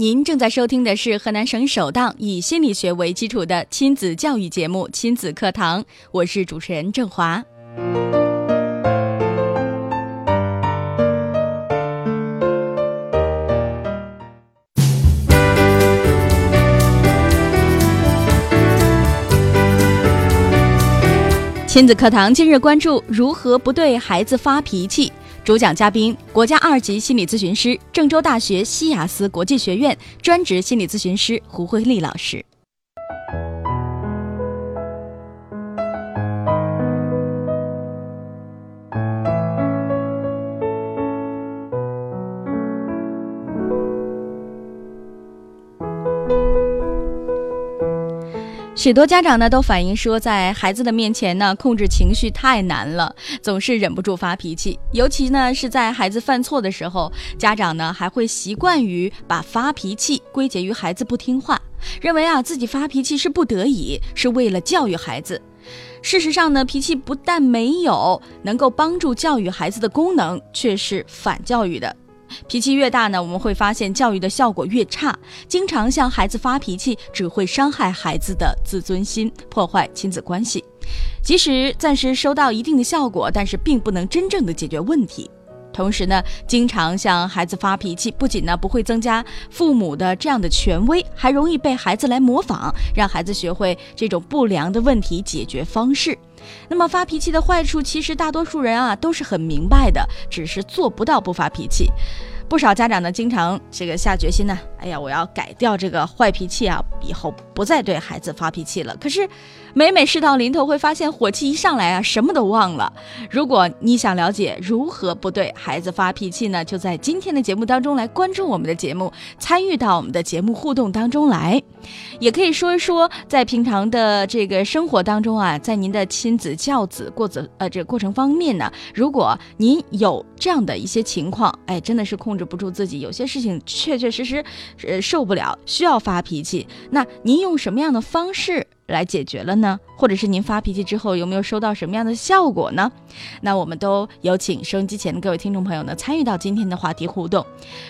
您正在收听的是河南省首档以心理学为基础的亲子教育节目《亲子课堂》，我是主持人郑华。亲子课堂今日关注如何不对孩子发脾气。主讲嘉宾：国家二级心理咨询师、郑州大学西雅思国际学院专职心理咨询师胡慧丽老师。许多家长呢都反映说，在孩子的面前呢，控制情绪太难了，总是忍不住发脾气。尤其呢是在孩子犯错的时候，家长呢还会习惯于把发脾气归结于孩子不听话，认为啊自己发脾气是不得已，是为了教育孩子。事实上呢，脾气不但没有能够帮助教育孩子的功能，却是反教育的。脾气越大呢，我们会发现教育的效果越差。经常向孩子发脾气，只会伤害孩子的自尊心，破坏亲子关系。即使暂时收到一定的效果，但是并不能真正的解决问题。同时呢，经常向孩子发脾气，不仅呢不会增加父母的这样的权威，还容易被孩子来模仿，让孩子学会这种不良的问题解决方式。那么发脾气的坏处，其实大多数人啊都是很明白的，只是做不到不发脾气。不少家长呢，经常这个下决心呢，哎呀，我要改掉这个坏脾气啊，以后不再对孩子发脾气了。可是，每每事到临头，会发现火气一上来啊，什么都忘了。如果你想了解如何不对孩子发脾气呢，就在今天的节目当中来关注我们的节目，参与到我们的节目互动当中来。也可以说一说，在平常的这个生活当中啊，在您的亲子教子过子呃这个过程方面呢，如果您有这样的一些情况，哎，真的是控制制不住自己，有些事情确确实实呃受不了，需要发脾气，那您用什么样的方式？来解决了呢？或者是您发脾气之后有没有收到什么样的效果呢？那我们都有请收音机前的各位听众朋友呢参与到今天的话题互动。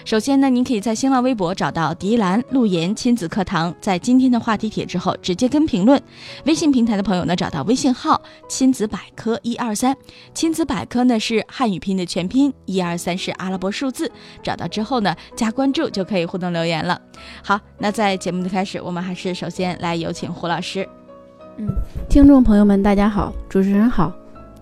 首先呢，您可以在新浪微博找到迪兰陆言亲子课堂，在今天的话题帖之后直接跟评论。微信平台的朋友呢，找到微信号亲子百科一二三，亲子百科呢是汉语拼音的全拼，一二三是阿拉伯数字。找到之后呢，加关注就可以互动留言了。好，那在节目的开始，我们还是首先来有请胡老师。嗯，听众朋友们，大家好，主持人好。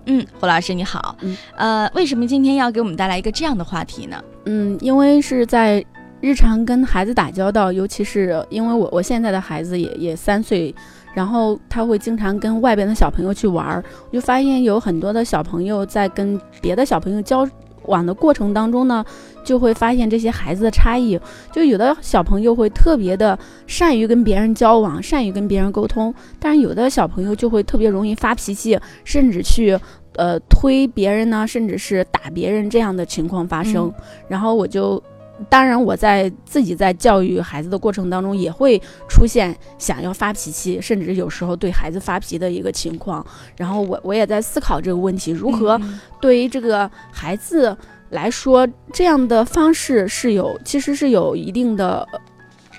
嗯，胡老师你好。嗯，呃，为什么今天要给我们带来一个这样的话题呢？嗯，因为是在日常跟孩子打交道，尤其是因为我我现在的孩子也也三岁，然后他会经常跟外边的小朋友去玩儿，我就发现有很多的小朋友在跟别的小朋友交往的过程当中呢。就会发现这些孩子的差异，就有的小朋友会特别的善于跟别人交往，善于跟别人沟通，但是有的小朋友就会特别容易发脾气，甚至去呃推别人呢，甚至是打别人这样的情况发生。然后我就，当然我在自己在教育孩子的过程当中，也会出现想要发脾气，甚至有时候对孩子发脾的一个情况。然后我我也在思考这个问题，如何对于这个孩子。来说，这样的方式是有，其实是有一定的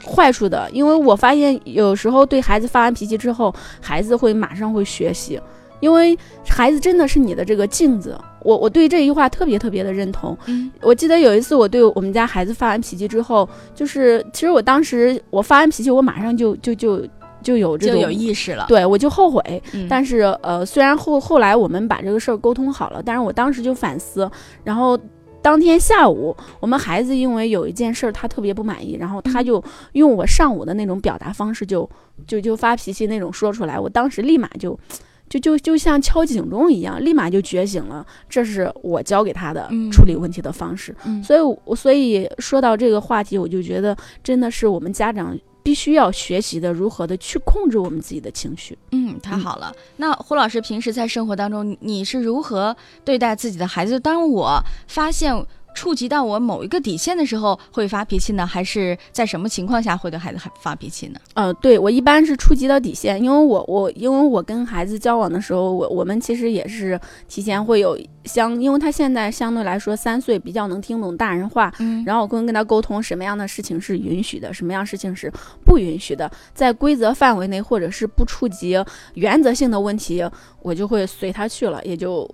坏处的。因为我发现有时候对孩子发完脾气之后，孩子会马上会学习，因为孩子真的是你的这个镜子。我我对这句话特别特别的认同。我记得有一次我对我们家孩子发完脾气之后，就是其实我当时我发完脾气，我马上就就就就有这种有意识了，对我就后悔。但是呃，虽然后后来我们把这个事儿沟通好了，但是我当时就反思，然后。当天下午，我们孩子因为有一件事儿，他特别不满意，然后他就用我上午的那种表达方式，就就就发脾气那种说出来。我当时立马就就就就像敲警钟一样，立马就觉醒了。这是我教给他的嗯处理问题的方式。嗯所以我，所以说到这个话题，我就觉得真的是我们家长必须要学习的，如何的去控制我们自己的情绪。嗯，太好了。那胡老师平时在生活当中，你你是如何对待自己的孩子？当我发现触及到我某一个底线的时候，会发脾气呢？还是在什么情况下会对孩子发脾气呢？呃，对我一般是触及到底线，因为我我因为我跟孩子交往的时候，我我们其实也是提前会有相，因为他现在相对来说三岁，比较能听懂大人话，嗯然后我会跟他沟通什么样的事情是允许的，什么样事情是不允许的，在规则范围内或者是不触及原则性的问题，我就会随他去了，也就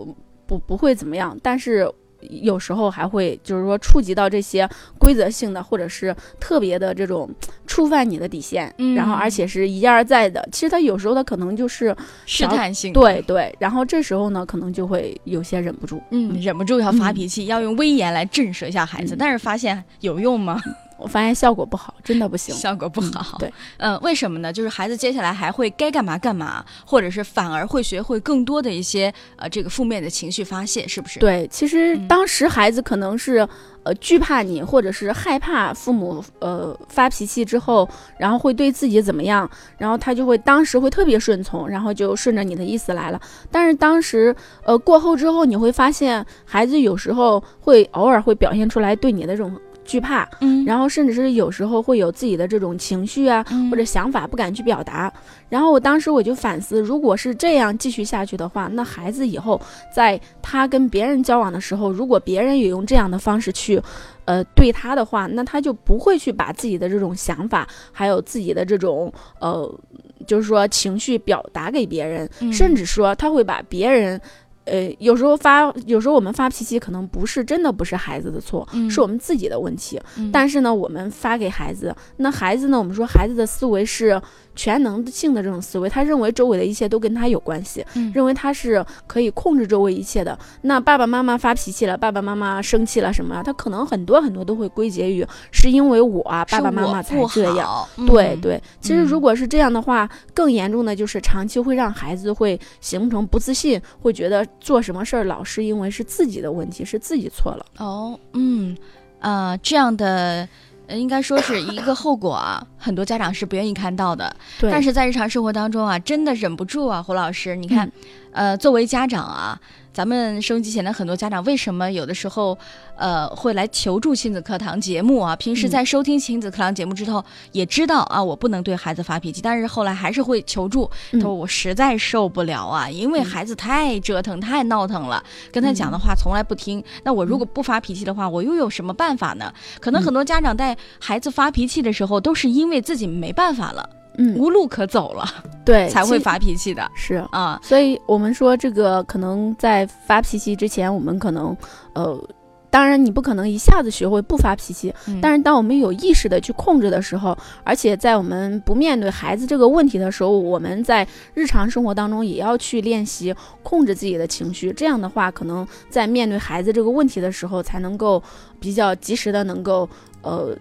不不会怎么样。但是有时候还会就是说触及到这些规则性的，或者是特别的这种触犯你的底线，嗯然后而且是一而再的。其实他有时候他可能就是试探性，对，对，然后这时候呢，可能就会有些忍不住。嗯，忍不住要发脾气，要用威严来震慑一下孩子，嗯但是发现有用吗？我发现效果不好，真的不行。效果不好。对，嗯，为什么呢？就是孩子接下来还会该干嘛干嘛，或者是反而会学会更多的一些呃这个负面的情绪发泄，是不是？，对，其实嗯当时孩子可能是呃惧怕你，或者是害怕父母呃发脾气之后，然后会对自己怎么样，然后他就会当时会特别顺从，然后就顺着你的意思来了。但是当时呃过后之后，你会发现孩子有时候会偶尔会表现出来对你的这种惧怕，嗯，然后甚至是有时候会有自己的这种情绪啊，嗯或者想法不敢去表达。然后我当时我就反思，如果是这样继续下去的话，那孩子以后在他跟别人交往的时候，如果别人也用这样的方式去，呃，对他的话，那他就不会去把自己的这种想法，还有自己的这种呃，就是说情绪表达给别人，嗯甚至说他会把别人。呃，有时候发，有时候我们发脾气，可能不是真的不是孩子的错，嗯是我们自己的问题。嗯但是呢，我们发给孩子，那孩子呢，我们说孩子的思维是全能性的这种思维，他认为周围的一切都跟他有关系，嗯认为他是可以控制周围一切的。那爸爸妈妈发脾气了，爸爸妈妈生气了什么，他可能很多很多都会归结于是因为我啊，爸爸妈妈才这样。样对，对，其实嗯如果是这样的话，更严重的就是长期会让孩子会形成不自信，会觉得做什么事儿老是因为是自己的问题，是自己错了。哦，嗯，呃，这样的。呃应该说是一个后果啊，很多家长是不愿意看到的。对，但是在日常生活当中啊，真的忍不住啊，胡老师，你看，呃，作为家长啊，咱们收音机前的很多家长，为什么有的时候，呃，会来求助亲子课堂节目啊？平时嗯在收听亲子课堂节目之后，也知道啊，我不能对孩子发脾气，但是后来还是会求助。他嗯说我实在受不了啊，因为嗯孩子太折腾、太闹腾了，跟他讲的话从来不听。那我如果不发脾气的话，我又有什么办法呢？可能嗯很多家长在孩子发脾气的时候，都是因为自己没办法了，嗯，无路可走了。对，才会发脾气的是。啊。所以我们说，这个可能在发脾气之前，我们可能，呃，当然你不可能一下子学会不发脾气，嗯但是当我们有意识的去控制的时候，而且在我们不面对孩子这个问题的时候，我们在日常生活当中也要去练习控制自己的情绪。这样的话，可能在面对孩子这个问题的时候，才能够比较及时的能够，呃。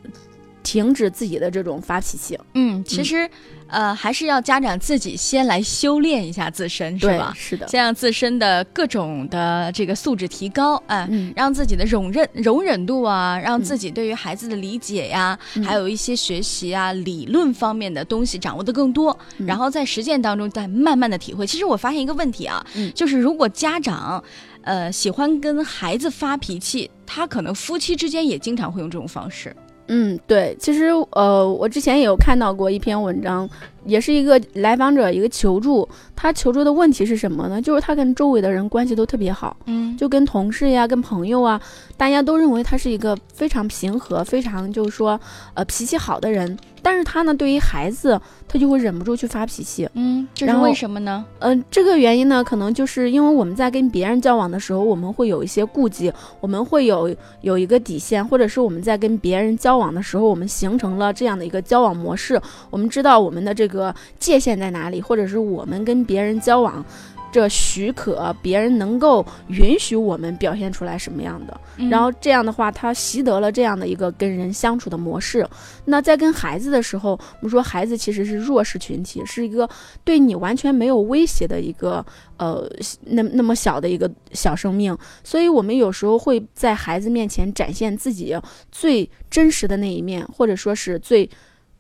停止自己的这种发脾气，嗯，其实，呃，还是要家长自己先来修炼一下自身，是对吧？是的，先让自身的各种的这个素质提高，哎、嗯，让自己的容忍容忍度啊，让自己对于孩子的理解呀，嗯还有一些学习啊、理论方面的东西掌握的更多，嗯然后在实践当中再慢慢的体会。其实我发现一个问题啊，嗯就是如果家长。呃，喜欢跟孩子发脾气，他可能夫妻之间也经常会用这种方式。嗯，对，其实呃，我之前也有看到过一篇文章，也是一个来访者一个求助，他求助的问题是什么呢？就是他跟周围的人关系都特别好，嗯，就跟同事呀、跟朋友啊，大家都认为他是一个非常平和、非常就是说呃脾气好的人，但是他呢，对于孩子，他就会忍不住去发脾气。嗯，这是为什么呢？嗯、这个原因呢，可能就是因为我们在跟别人交往的时候，我们会有一些顾忌，我们会有有一个底线，或者是我们在跟别人交往的时候，我们形成了这样的一个交往模式，我们知道我们的这个界限在哪里，或者是我们跟别人交往。这许可，别人能够允许我们表现出来什么样的。嗯然后这样的话，他习得了这样的一个跟人相处的模式。那在跟孩子的时候，我们说孩子其实是弱势群体，是一个对你完全没有威胁的一个呃那那么小的一个小生命，所以我们有时候会在孩子面前展现自己最真实的那一面，或者说是最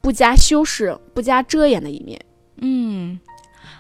不加修饰、不加遮掩的一面。嗯，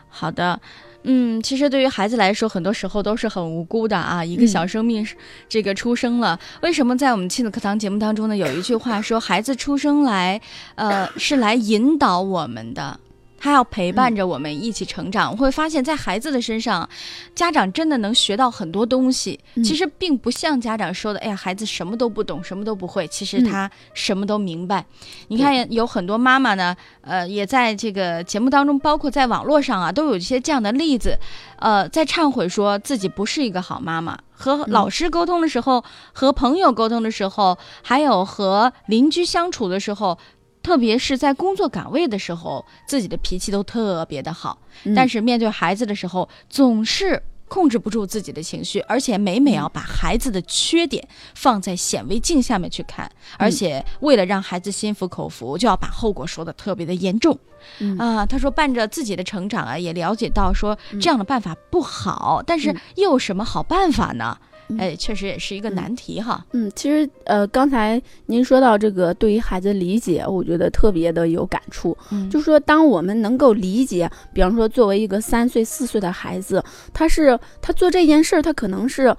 好的。嗯，其实对于孩子来说，很多时候都是很无辜的啊。一个嗯小生命这个出生了，为什么在我们亲子课堂节目当中呢？有一句话说，孩子出生来，呃，是来引导我们的。他要陪伴着我们一起成长，我会发现，在孩子的身上，家长真的能学到很多东西。嗯其实并不像家长说的，哎呀，孩子什么都不懂，什么都不会。其实嗯他什么都明白。你看，有很多妈妈呢，呃，也在这个节目当中，包括在网络上啊，都有一些这样的例子，呃，在忏悔说自己不是一个好妈妈。和老师沟通的时候，和朋友沟通的时候，还有和邻居相处的时候，特别是在工作岗位的时候，自己的脾气都特别的好。嗯但是面对孩子的时候，总是控制不住自己的情绪，而且每每要把孩子的缺点放在显微镜下面去看，而且为了让孩子心服口服，就要把后果说的特别的严重。嗯啊，他说伴着自己的成长啊，也了解到说嗯这样的办法不好，但是嗯又有什么好办法呢？嗯哎，确实也是一个嗯难题哈。嗯，其实呃，刚才您说到这个对于孩子理解，我觉得特别的有感触。嗯就是说，当我们能够理解，比方说作为一个三岁、四岁的孩子，他是他做这件事儿，他可能是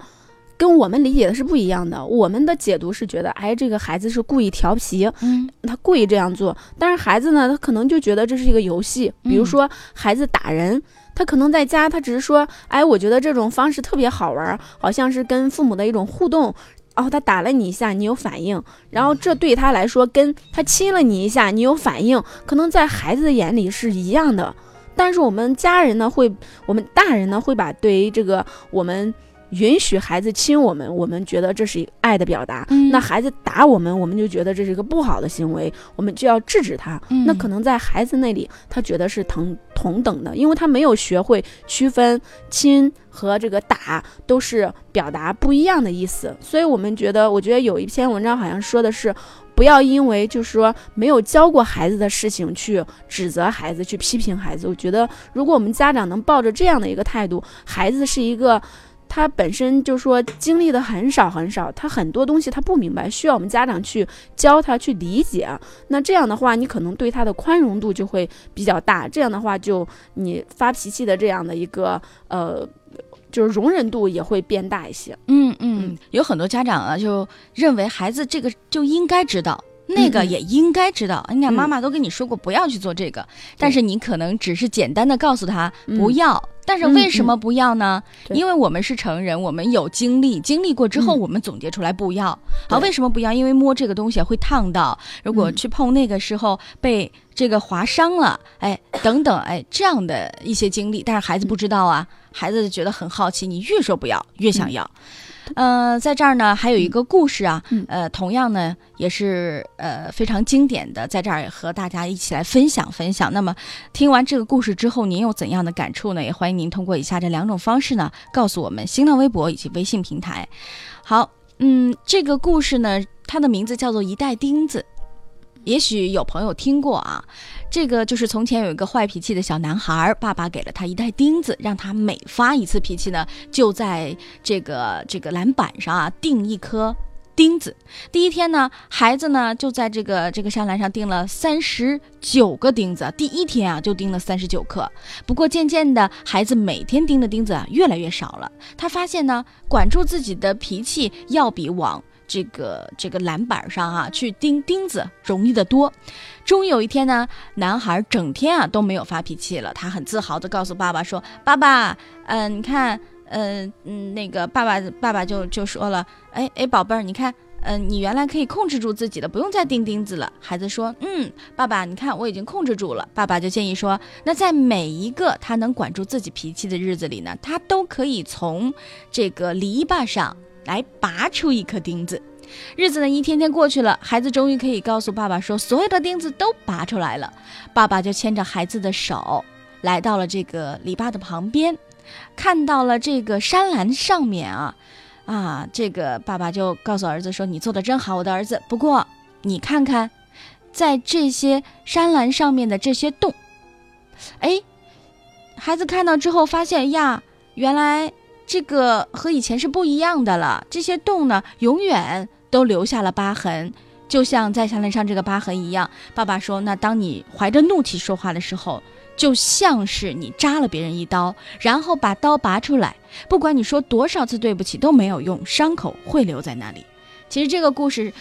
跟我们理解的是不一样的。我们的解读是觉得，哎，这个孩子是故意调皮，嗯他故意这样做。但是孩子呢，他可能就觉得这是一个游戏。比如嗯说，孩子打人，他可能在家，他只是说，哎，我觉得这种方式特别好玩，好像是跟父母的一种互动。然哦，他打了你一下，你有反应，然后这对他来说，跟他亲了你一下，你有反应，可能在孩子的眼里是一样的。但是我们家人呢，会，我们大人呢，会把对于这个我们允许孩子亲我们，我们觉得这是爱的表达。嗯那孩子打我们，我们就觉得这是一个不好的行为，我们就要制止他。那嗯可能在孩子那里，他觉得是同同等的，因为他没有学会区分亲和这个打都是表达不一样的意思。所以我们觉得，我觉得有一篇文章好像说的是，不要因为就是说没有教过孩子的事情去指责孩子，去批评孩子。我觉得，如果我们家长能抱着这样的一个态度，孩子是一个。他本身就说经历的很少很少，他很多东西他不明白，需要我们家长去教他去理解。那这样的话，你可能对他的宽容度就会比较大。这样的话，就你发脾气的这样的一个呃，就是容忍度也会变大一些。嗯嗯，有很多家长啊，就认为孩子这个就应该知道。那个也应该知道，人家嗯妈妈都跟你说过不要去做这个，但是你可能只是简单的告诉他不嗯要。但是为什么不要呢？对因为我们是成人，我们有经历，经历过之后，嗯我们总结出来不要。好，为什么不要？因为摸这个东西会烫到，如果嗯去碰那个时候被这个划伤了，哎，等等，哎，这样的一些经历，但是孩子不知道啊，孩子觉得很好奇，你越说不要，越想要。呃，在这儿呢，还有一个故事啊，嗯呃，同样呢也是呃非常经典的，在这儿也和大家一起来分享分享。那么听完这个故事之后，您有怎样的感触呢？也欢迎您通过以下这两种方式呢，告诉我们新浪微博以及微信平台。好，嗯，这个故事呢，它的名字叫做《一袋钉子》。也许有朋友听过啊，这个就是从前有一个坏脾气的小男孩，爸爸给了他一袋钉子，让他每发一次脾气呢，就在这个这个栏板上啊钉一颗钉子。第一天呢，孩子呢就在这个这个栅栏上钉了三十九个钉子，第一天啊就钉了三十九颗。不过渐渐的，孩子每天钉的钉子啊越来越少了。他发现呢，管住自己的脾气要比往这个这个栏板上啊去钉钉子容易得多。终于有一天呢，男孩整天啊都没有发脾气了。他很自豪地告诉爸爸说：“爸爸，嗯、你看，嗯、嗯，那个爸爸爸爸就就说了，哎哎，宝贝儿，你看。”嗯，你原来可以控制住自己的，不用再钉钉子了。孩子说：“嗯，爸爸，你看我已经控制住了。”爸爸就建议说：“那在每一个他能管住自己脾气的日子里呢，他都可以从这个篱笆上来拔出一颗钉子。”日子呢一天天过去了，孩子终于可以告诉爸爸说，所有的钉子都拔出来了。爸爸就牵着孩子的手，来到了这个篱笆的旁边。看到了这个山栏上面啊，啊，这个爸爸就告诉儿子说：“你做的真好，我的儿子。不过你看看，在这些山栏上面的这些洞，哎，孩子看到之后发现呀，原来这个和以前是不一样的了。这些洞呢，永远都留下了疤痕。”就像在项链上这个疤痕一样，爸爸说：“那当你怀着怒气说话的时候，就像是你扎了别人一刀，然后把刀拔出来，不管你说多少次对不起都没有用，伤口会留在那里。”其实这个故事，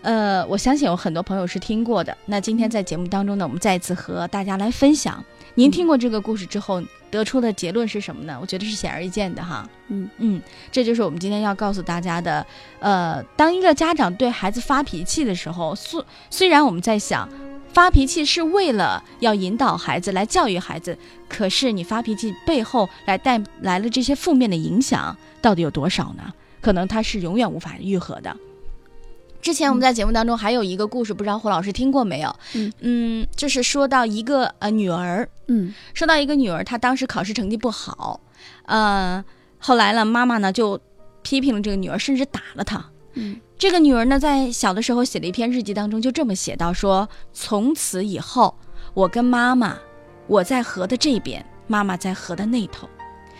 呃，我相信有很多朋友是听过的。那今天在节目当中呢，我们再一次和大家来分享。您听过这个故事之后得出的结论是什么呢？我觉得是显而易见的哈。嗯嗯，这就是我们今天要告诉大家的。呃，当一个家长对孩子发脾气的时候，虽虽然我们在想，发脾气是为了要引导孩子来教育孩子，可是你发脾气背后来带来了这些负面的影响，到底有多少呢？可能它是永远无法愈合的。之前我们在节目当中还有一个故事，不知道胡老师听过没有？嗯嗯，就是说到一个呃女儿，嗯说到一个女儿，她当时考试成绩不好，呃，后来呢，妈妈呢就批评了这个女儿，甚至打了她。嗯这个女儿呢，在小的时候写了一篇日记当中，就这么写到说：从此以后，我跟妈妈，我在河的这边，妈妈在河的那头。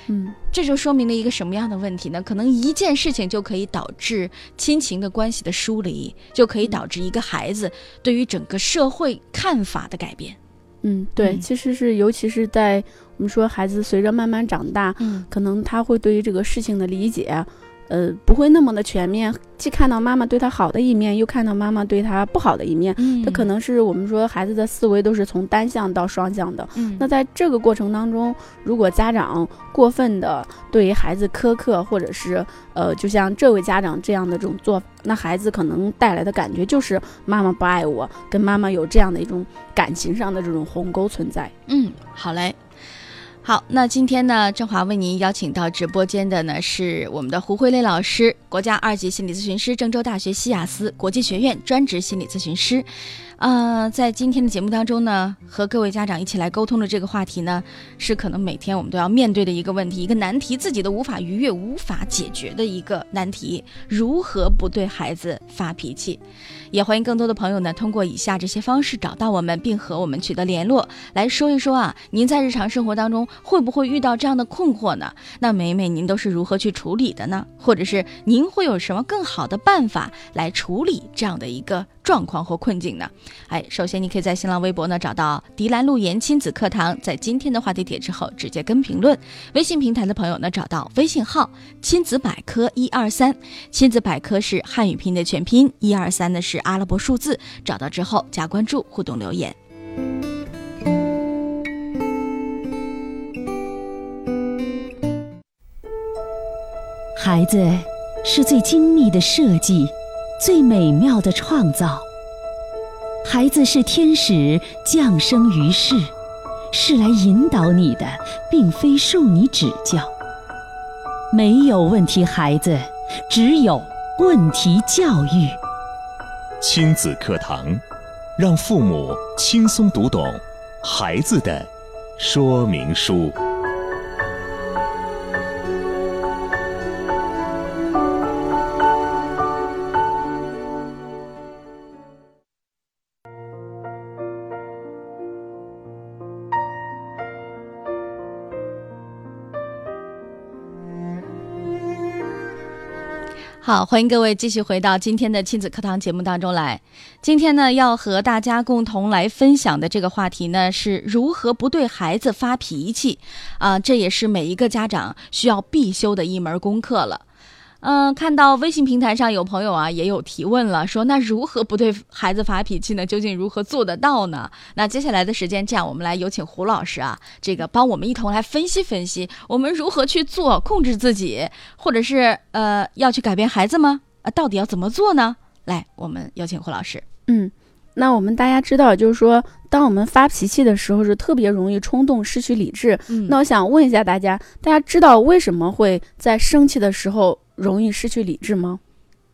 嗯这就说明了一个什么样的问题呢？可能一件事情就可以导致亲情的关系的疏离，就可以导致一个孩子对于整个社会看法的改变。嗯，对，嗯其实是尤其是在我们说孩子随着慢慢长大，嗯可能他会对于这个事情的理解，呃，不会那么的全面，既看到妈妈对他好的一面，又看到妈妈对他不好的一面。嗯这可能是我们说孩子的思维都是从单向到双向的。嗯那在这个过程当中，如果家长过分的对于孩子苛刻，或者是呃，就像这位家长这样的这种做法，那孩子可能带来的感觉就是妈妈不爱我，跟妈妈有这样的一种感情上的这种鸿沟存在。嗯，好嘞。好，那今天呢，郑华为您邀请到直播间的呢是我们的胡慧蕾老师，国家二级心理咨询师，郑州大学西雅思国际学院专职心理咨询师。呃，在今天的节目当中呢，和各位家长一起来沟通的这个话题呢，是可能每天我们都要面对的一个问题，一个难题，自己都无法逾越、无法解决的一个难题，如何不对孩子发脾气？也欢迎更多的朋友呢，通过以下这些方式找到我们，并和我们取得联络，来说一说啊，您在日常生活当中会不会遇到这样的困惑呢？那每每您都是如何去处理的呢？或者是您会有什么更好的办法来处理这样的一个状况或困境呢？哎，首先你可以在新浪微博呢找到迪兰路言亲子课堂，在今天的话题帖之后直接跟评论。微信平台的朋友呢找到微信号亲子百科一二三，亲子百科是汉语拼音的全拼，一二三呢是阿拉伯数字。找到之后加关注，互动留言。孩子是最精密的设计，最美妙的创造。孩子是天使降生于世，是来引导你的，并非受你指教。没有问题孩子，只有问题教育。亲子课堂，让父母轻松读懂孩子的说明书。好，欢迎各位继续回到今天的亲子课堂节目当中来。今天呢，要和大家共同来分享的这个话题呢，是如何不对孩子发脾气啊、这也是每一个家长需要必修的一门功课了。嗯、看到微信平台上有朋友啊也有提问了，说那如何不对孩子发脾气呢？究竟如何做得到呢？那接下来的时间，这样我们来有请胡老师啊，这个帮我们一同来分析分析，我们如何去做控制自己，或者是呃要去改变孩子吗？啊，到底要怎么做呢？来，我们有请胡老师。嗯，那我们大家知道，就是说，当我们发脾气的时候，是特别容易冲动、失去理智。嗯那我想问一下大家，大家知道为什么会在生气的时候容易失去理智吗？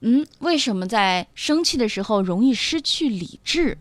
嗯，为什么在生气的时候容易失去理智？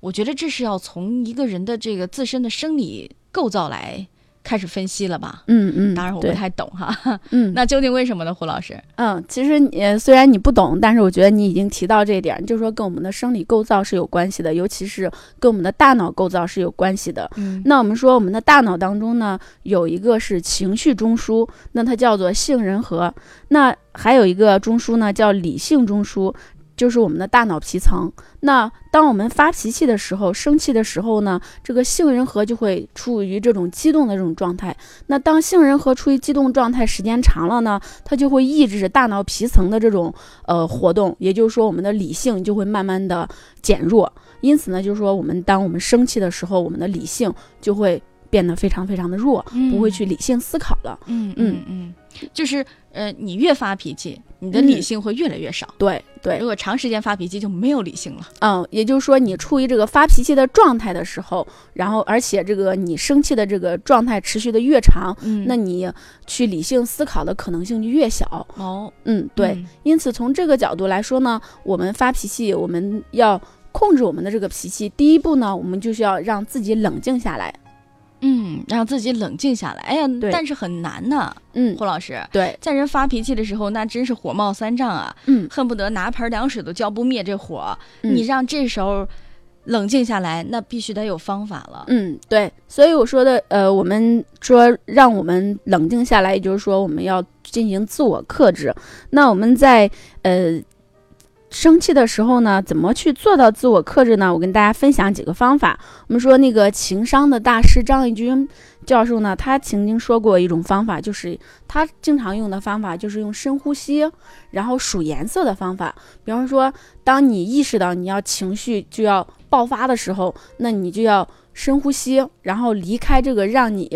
我觉得这是要从一个人的这个自身的生理构造来开始分析了吧？嗯嗯，当然我不太懂哈。嗯那究竟为什么呢，胡老师？嗯，其实你呃虽然你不懂，但是我觉得你已经提到这一点，就是说跟我们的生理构造是有关系的，尤其是跟我们的大脑构造是有关系的。嗯那我们说我们的大脑当中呢，有一个是情绪中枢，那它叫做杏仁核；那还有一个中枢呢叫理性中枢，就是我们的大脑皮层。那当我们发脾气的时候、生气的时候呢，这个杏仁核就会处于这种激动的这种状态。那当杏仁核处于激动状态时间长了呢，它就会抑制大脑皮层的这种呃活动，也就是说我们的理性就会慢慢的减弱。因此呢，就是说我们当我们生气的时候，我们的理性就会变得非常非常的弱，不会去理性思考了。嗯嗯嗯嗯，就是呃，你越发脾气，你的嗯理性会越来越少。对对如，果长时间发脾气，就没有理性了。嗯，也就是说你处于这个发脾气的状态的时候，然后而且这个你生气的这个状态持续的越长，嗯那你去理性思考的可能性就越小。哦，嗯，对。嗯因此从这个角度来说呢，我们发脾气，我们要控制我们的这个脾气。第一步呢，我们就是要让自己冷静下来。嗯，让自己冷静下来。哎呀，但是很难呐，嗯，胡老师。对，在人发脾气的时候，那真是火冒三丈啊，嗯，恨不得拿盆凉水都浇不灭这火。嗯你让这时候冷静下来，那必须得有方法了。嗯，对，所以我说的，呃，我们说让我们冷静下来，也就是说我们要进行自我克制。那我们在呃生气的时候呢，怎么去做到自我克制呢？我跟大家分享几个方法。我们说那个情商的大师张义军教授呢，他曾经说过一种方法，就是他经常用的方法就是用深呼吸，然后数颜色的方法。比方说，当你意识到你要情绪就要爆发的时候，那你就要深呼吸，然后离开这个让你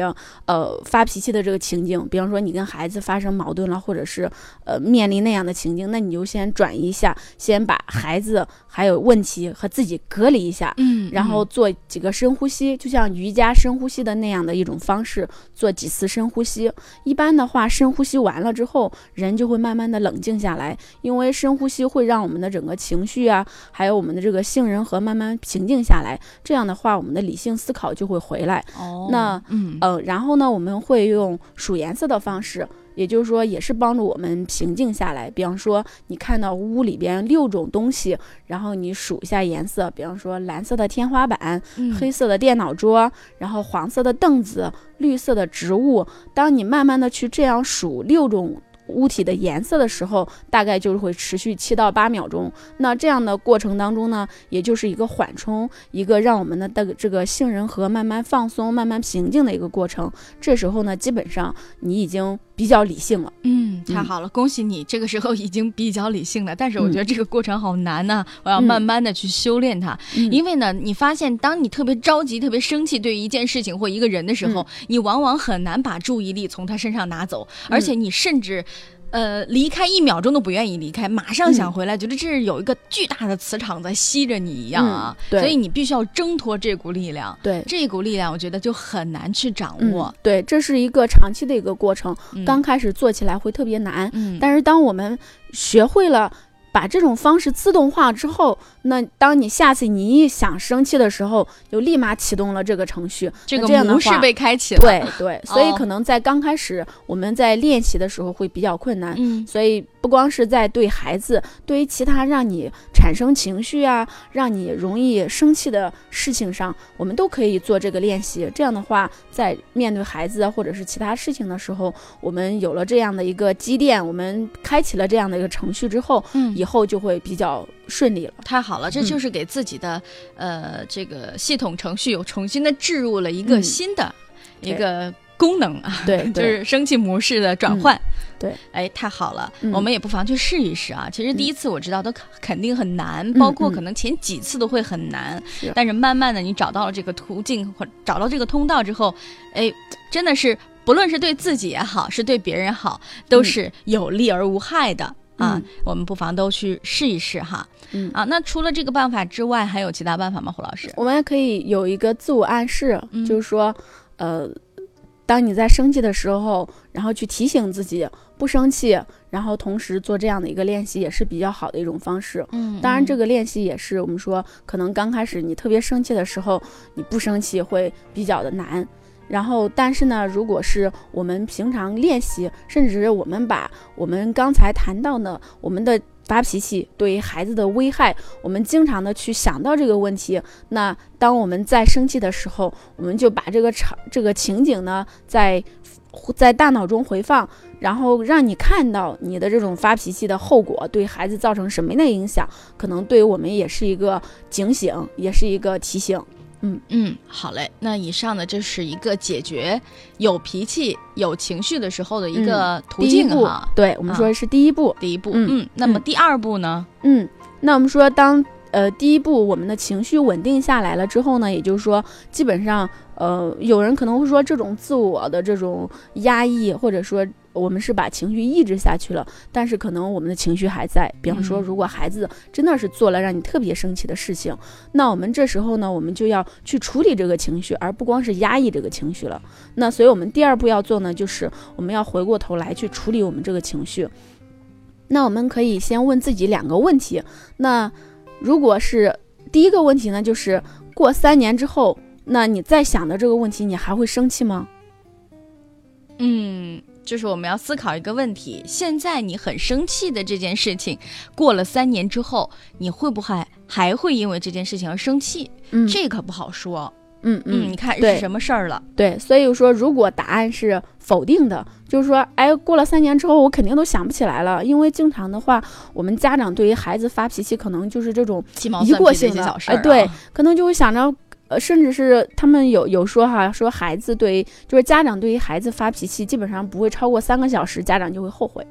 呃发脾气的这个情境。比方说，你跟孩子发生矛盾了，或者是呃面临那样的情境，那你就先转移一下，先把孩子还有问题和自己隔离一下。嗯然后做几个深呼吸，就像瑜伽深呼吸的那样的一种方式，做几次深呼吸。一般的话，深呼吸完了之后，人就会慢慢的冷静下来，因为深呼吸会让我们的整个情绪啊，还有我们的这个杏仁核慢慢平静下来。这样的话，我们的理性思考就会回来。哦，那嗯呃，然后呢，我们会用数颜色的方式，也就是说，也是帮助我们平静下来。比方说，你看到屋里边六种东西，然后你数一下颜色，比方说蓝色的天花板，嗯黑色的电脑桌，然后黄色的凳子，绿色的植物。当你慢慢的去这样数六种。物体的颜色的时候，大概就是会持续七到八秒钟。那这样的过程当中呢，也就是一个缓冲，一个让我们的这个这个杏仁核慢慢放松、慢慢平静的一个过程。这时候呢，基本上你已经比较理性了。嗯，太嗯好了，恭喜你，这个时候已经比较理性了。但是我嗯觉得这个过程好难呐、我要嗯慢慢的去修炼它。嗯因为呢，你发现当你特别着急、特别生气对于一件事情或一个人的时候，嗯你往往很难把注意力从他身上拿走，而且你甚至。呃，离开一秒钟都不愿意离开，马上想嗯回来，觉得这是有一个巨大的磁场在吸着你一样啊，嗯对。所以你必须要挣脱这股力量，对，这股力量我觉得就很难去掌嗯握。，对，这是一个长期的一个过程。嗯。刚开始做起来会特别难，嗯，但是当我们学会了把这种方式自动化之后，那当你下次你一想生气的时候，就立马启动了这个程序。这个模式被开启了。对对，所以哦可能在刚开始我们在练习的时候会比较困难。嗯所以不光是在对孩子，对于其他让你产生情绪啊，让你容易生气的事情上，我们都可以做这个练习。这样的话，在面对孩子啊或者是其他事情的时候，我们有了这样的一个积淀，我们开启了这样的一个程序之后，嗯以后就会比较顺利了。太好了，这嗯。就是给自己的、呃这个系统程序又重新的置入了一个嗯。新的、一个功能啊，对就是生气模式的转换。对，哎，太好了，嗯。我们也不妨去试一试啊。其实第嗯。一次我知道都肯肯定很难，包括嗯。可能前几次都会很难，是。但是慢慢的你找到了这个途径或找到这个通道之后，哎，真的是不论是对自己也好，是对别人好，都嗯。是有利而无害的。啊嗯，我们不妨都去试一试哈。嗯啊，那除了这个办法之外，还有其他办法吗？胡老师？我们也可以有一个自我暗示，嗯就是说，呃，当你在生气的时候，然后去提醒自己不生气，然后同时做这样的一个练习，也是比较好的一种方式。嗯当然，这个个练习也是我们说，可能刚开始你特别生气的时候，你不生气会比较的难。然后，但是呢，如果是我们平常练习，甚至我们把我们刚才谈到的我们的发脾气对孩子的危害，我们经常的去想到这个问题，那当我们在生气的时候，我们就把这个场这个情景呢，在在大脑中回放，然后让你看到你的这种发脾气的后果对孩子造成什么样的影响，可能对我们也是一个警醒，也是一个提醒。嗯嗯，好嘞。那以上呢，这是一个解决有脾气、有情绪的时候的一个途径哈。对我们说是第一步，第一步。嗯，那么第二步呢？嗯，那我们说当。呃，第一步，我们的情绪稳定下来了之后呢，也就是说，基本上，呃，有人可能会说，这种自我的这种压抑，或者说我们是把情绪抑制下去了，但是可能我们的情绪还在。比方说，如果孩子真的是做了让你特别生气的事情，那我们这时候呢，我们就要去处理这个情绪，而不光是压抑这个情绪了。那所以我们第二步要做呢，就是我们要回过头来去处理我们这个情绪。那我们可以先问自己两个问题，那。如果是第一个问题呢，就是过三年之后，那你再想的这个问题，你还会生气吗？嗯，就是我们要思考一个问题：现在你很生气的这件事情，过了三年之后，你会不会还会因为这件事情而生气？嗯，这可不好说。嗯嗯，你看是什么事儿了？对，所以说如果答案是否定的，就是说，哎，过了三年之后，我肯定都想不起来了，因为经常的话，我们家长对于孩子发脾气，可能就是这种一过性的，哎，对，可能就会想着，呃，甚至是他们有有说哈，说孩子对，就是家长对于孩子发脾气，基本上不会超过三个小时，家长就会后悔。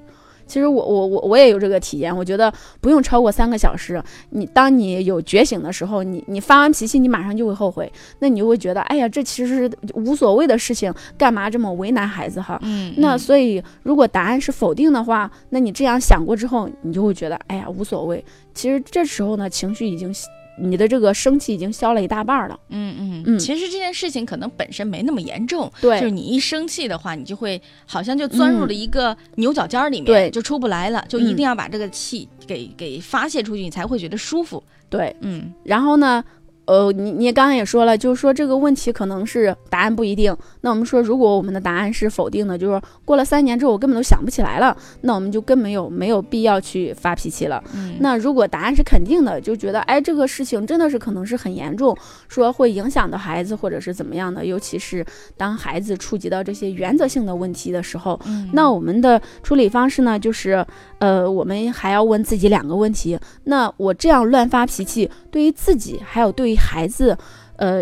其实我我我我也有这个体验，我觉得不用超过三个小时。你当你有觉醒的时候，你你发完脾气，你马上就会后悔。那你就会觉得，哎呀，这其实是无所谓的事情，干嘛这么为难孩子哈？嗯。那所以，如果答案是否定的话，那你这样想过之后，你就会觉得，哎呀，无所谓。其实这时候呢，情绪已经。你的这个生气已经消了一大半了。嗯嗯嗯，其实这件事情可能本身没那么严重。对，就是你一生气的话，你就会好像就钻入了一个牛角尖里面，对，就出不来了。就一定要把这个气给给发泄出去，你才会觉得舒服。对，嗯，然后呢？呃，你你刚刚也说了，就是说这个问题可能是答案不一定。那我们说，如果我们的答案是否定的，就是说过了三年之后我根本都想不起来了，那我们就根本有没有必要去发脾气了。那如果答案是肯定的，就觉得哎这个事情真的是可能是很严重，说会影响到孩子或者是怎么样的，尤其是当孩子触及到这些原则性的问题的时候，那我们的处理方式呢，就是呃我们还要问自己两个问题：那我这样乱发脾气，对于自己还有对于孩子，呃，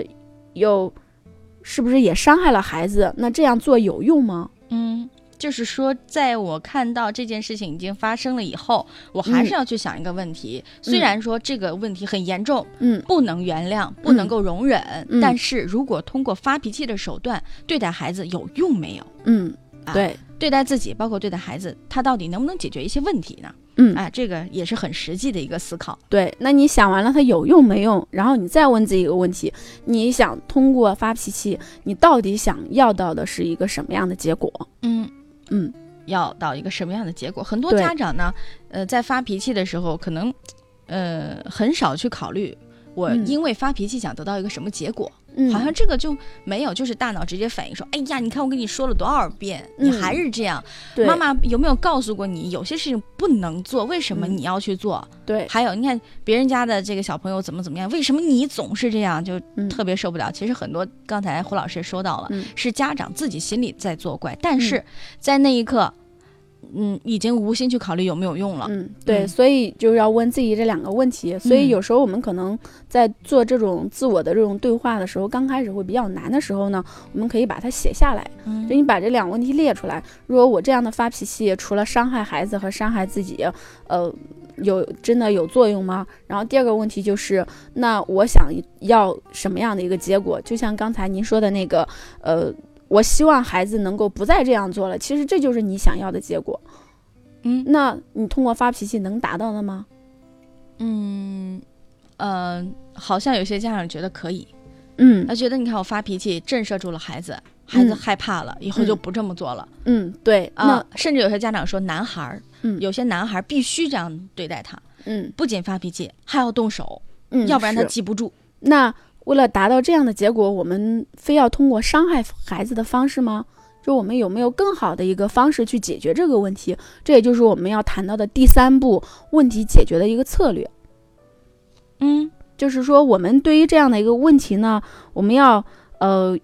有是不是也伤害了孩子？那这样做有用吗？嗯，就是说，在我看到这件事情已经发生了以后，我还是要去想一个问题。虽然说这个问题很严重，嗯，不能原谅，不能够容忍，但是如果通过发脾气的手段对待孩子有用没有？嗯，对，对待自己，包括对待孩子，他到底能不能解决一些问题呢？嗯，哎，这个也是很实际的一个思考。对，那你想完了它有用没用，然后你再问自己一个问题：你想通过发脾气，你到底想要到的是一个什么样的结果？嗯嗯，要到一个什么样的结果？很多家长呢，呃，在发脾气的时候，可能呃很少去考虑我因为发脾气想得到一个什么结果。好像这个就没有，就是大脑直接反应说：“哎呀，你看我跟你说了多少遍，你还是这样。”妈妈有没有告诉过你，有些事情不能做？为什么你要去做？对，还有你看别人家的这个小朋友怎么怎么样，为什么你总是这样？就特别受不了。其实很多，刚才胡老师也说到了，是家长自己心里在作怪，但是在那一刻。嗯，已经无心去考虑有没有用了。嗯，对，所以就是要问自己这两个问题。所以有时候我们可能在做这种自我的这种对话的时候，刚开始会比较难的时候呢，我们可以把它写下来。嗯，就你把这两个问题列出来。如果我这样的发脾气，除了伤害孩子和伤害自己，呃，有真的有作用吗？然后第二个问题就是，那我想要什么样的一个结果？就像刚才您说的那个，呃。我希望孩子能够不再这样做了。其实这就是你想要的结果，嗯，那你通过发脾气能达到的吗？嗯，呃，好像有些家长觉得可以，嗯，他觉得你看我发脾气震慑住了孩子，孩子害怕了，以后就不这么做了。嗯，对啊，甚至有些家长说，男孩儿，嗯，有些男孩必须这样对待他，嗯，不仅发脾气，还要动手，嗯，要不然他记不住。那为了达到这样的结果，我们非要通过伤害孩子的方式吗？就我们有没有更好的一个方式去解决这个问题？这也就是我们要谈到的第三步问题解决的一个策略。嗯就是说，我们对于这样的一个问题呢，我们要呃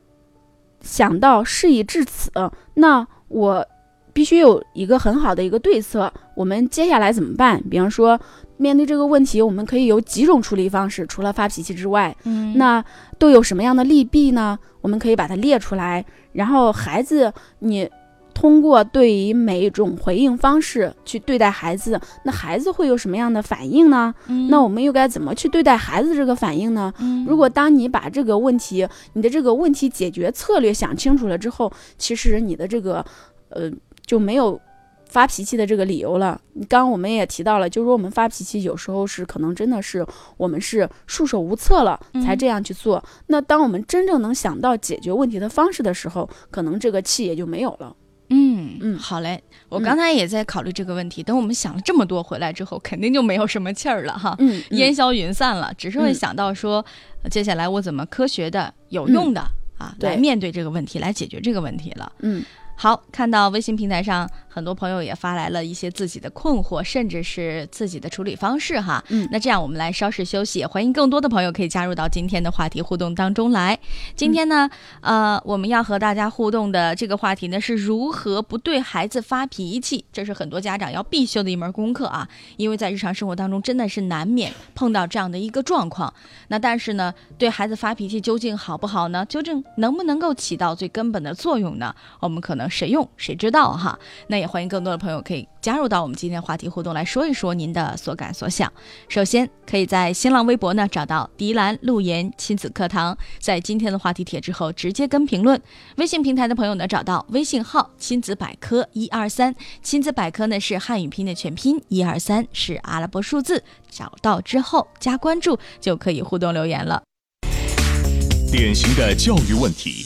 想到事已至此，那我必须有一个很好的一个对策。我们接下来怎么办？比方说，面对这个问题，我们可以有几种处理方式，除了发脾气之外，嗯，那都有什么样的利弊呢？我们可以把它列出来，然后孩子你。通过对于每一种回应方式去对待孩子，那孩子会有什么样的反应呢？嗯那我们又该怎么去对待孩子这个反应呢？嗯如果当你把这个问题，你的这个问题解决策略想清楚了之后，其实你的这个，呃，就没有发脾气的这个理由了。刚刚我们也提到了，就是说我们发脾气有时候是可能真的是我们是束手无策了才这样去做。那当我们真正能想到解决问题的方式的时候，可能这个气也就没有了。嗯嗯好嘞，我嗯刚才也在考虑这个问题。等我们想了这么多回来之后，肯定就没有什么气儿了哈，嗯，烟消云散了，只是会嗯想到说，呃接下来我怎么科学的、有用的、啊，来面对这个问题，来解决这个问题了。嗯好，看到微信平台上很多朋友也发来了一些自己的困惑，甚至是自己的处理方式哈。嗯那这样我们来稍事休息，也欢迎更多的朋友可以加入到今天的话题互动当中来。今天呢，呃，我们要和大家互动的这个话题呢是如何不对孩子发脾气，这是很多家长要必修的一门功课啊，因为在日常生活当中真的是难免碰到这样的一个状况。那但是呢，对孩子发脾气究竟好不好呢？究竟能不能够起到最根本的作用呢？我们可能谁用谁知道哈。那也欢迎更多的朋友可以加入到我们今天话题互动来说一说您的所感所想。首先可以在新浪微博呢找到迪兰路言亲子课堂，在今天的话题帖之后直接跟评论。微信平台的朋友呢找到微信号亲子百科一二三，亲子百科呢是汉语拼音的全拼，一二三是阿拉伯数字。找到之后加关注就可以互动留言了。典型的教育问题，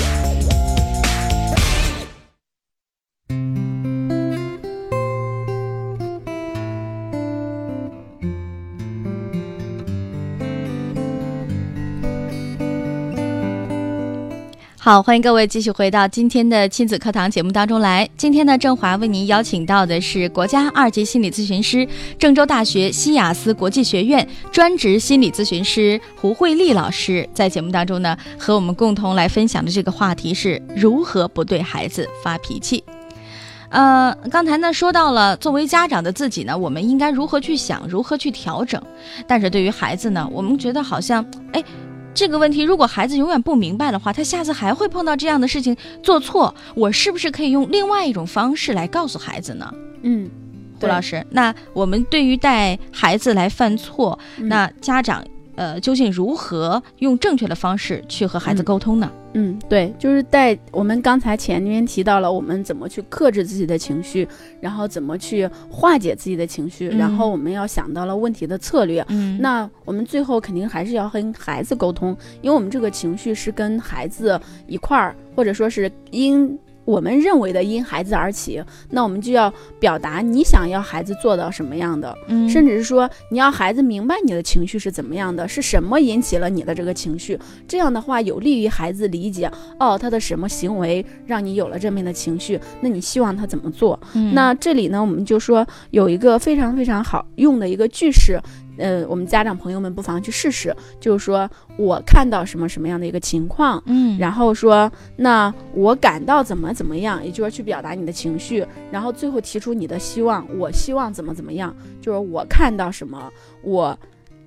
好，欢迎各位继续回到今天的亲子课堂节目当中来。今天呢，郑华为您邀请到的是国家二级心理咨询师、郑州大学西雅思国际学院专职心理咨询师胡慧丽老师，在节目当中呢，和我们共同来分享的这个话题是如何不对孩子发脾气。呃，刚才呢说到了，作为家长的自己呢，我们应该如何去想，如何去调整。但是对于孩子呢，我们觉得好像，哎，这个问题如果孩子永远不明白的话，他下次还会碰到这样的事情做错，我是不是可以用另外一种方式来告诉孩子呢？嗯，胡老师，那我们对于带孩子来犯错，嗯那家长呃究竟如何用正确的方式去和孩子嗯沟通呢？嗯，对，就是在我们刚才前面提到了，我们怎么去克制自己的情绪，然后怎么去化解自己的情绪，然后我们要想到了问题的策略。嗯那我们最后肯定还是要跟孩子沟通，因为我们这个情绪是跟孩子一块儿，或者说是因我们认为的因孩子而起，那我们就要表达你想要孩子做到什么样的，嗯甚至是说你要孩子明白你的情绪是怎么样的，是什么引起了你的这个情绪。这样的话有利于孩子理解，哦，他的什么行为让你有了这面的情绪，那你希望他怎么做？嗯那这里呢，我们就说有一个非常非常好用的一个句式，呃，我们家长朋友们不妨去试试，就是说我看到什么什么样的一个情况，嗯，然后说那我感到怎么怎么样，也就是去表达你的情绪，然后最后提出你的希望，我希望怎么怎么样，就是我看到什么，我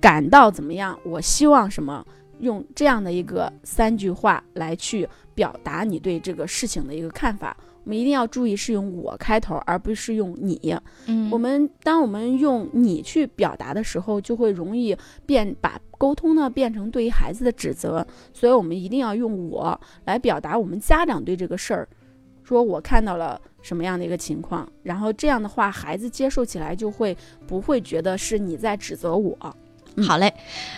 感到怎么样，我希望什么。用这样的一个三句话来去表达你对这个事情的一个看法，我们一定要注意是用我开头，而不是用你。嗯我们当我们用你去表达的时候，就会容易变把沟通呢变成对于孩子的指责，所以我们一定要用我来表达我们家长对这个事儿，说我看到了什么样的一个情况，然后这样的话，孩子接受起来就会不会觉得是你在指责我。好嘞。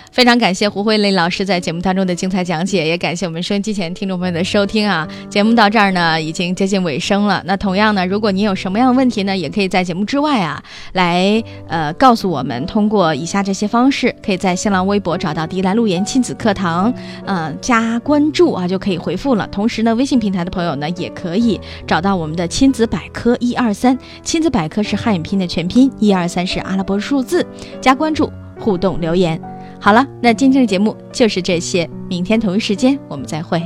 非常感谢胡慧丽老师在节目当中的精彩讲解，也感谢我们收音机前听众朋友的收听啊！节目到这儿呢，已经接近尾声了。那同样呢，如果您有什么样的问题呢，也可以在节目之外啊，来呃告诉我们。通过以下这些方式，可以在新浪微博找到“迪兰路言亲子课堂”，嗯，加关注啊就可以回复了。同时呢，微信平台的朋友呢，也可以找到我们的亲子百科一二三，亲子百科是汉语拼音的全拼，一二三是阿拉伯数字，加关注，互动留言。好了，那今天的节目就是这些，明天同一时间我们再会。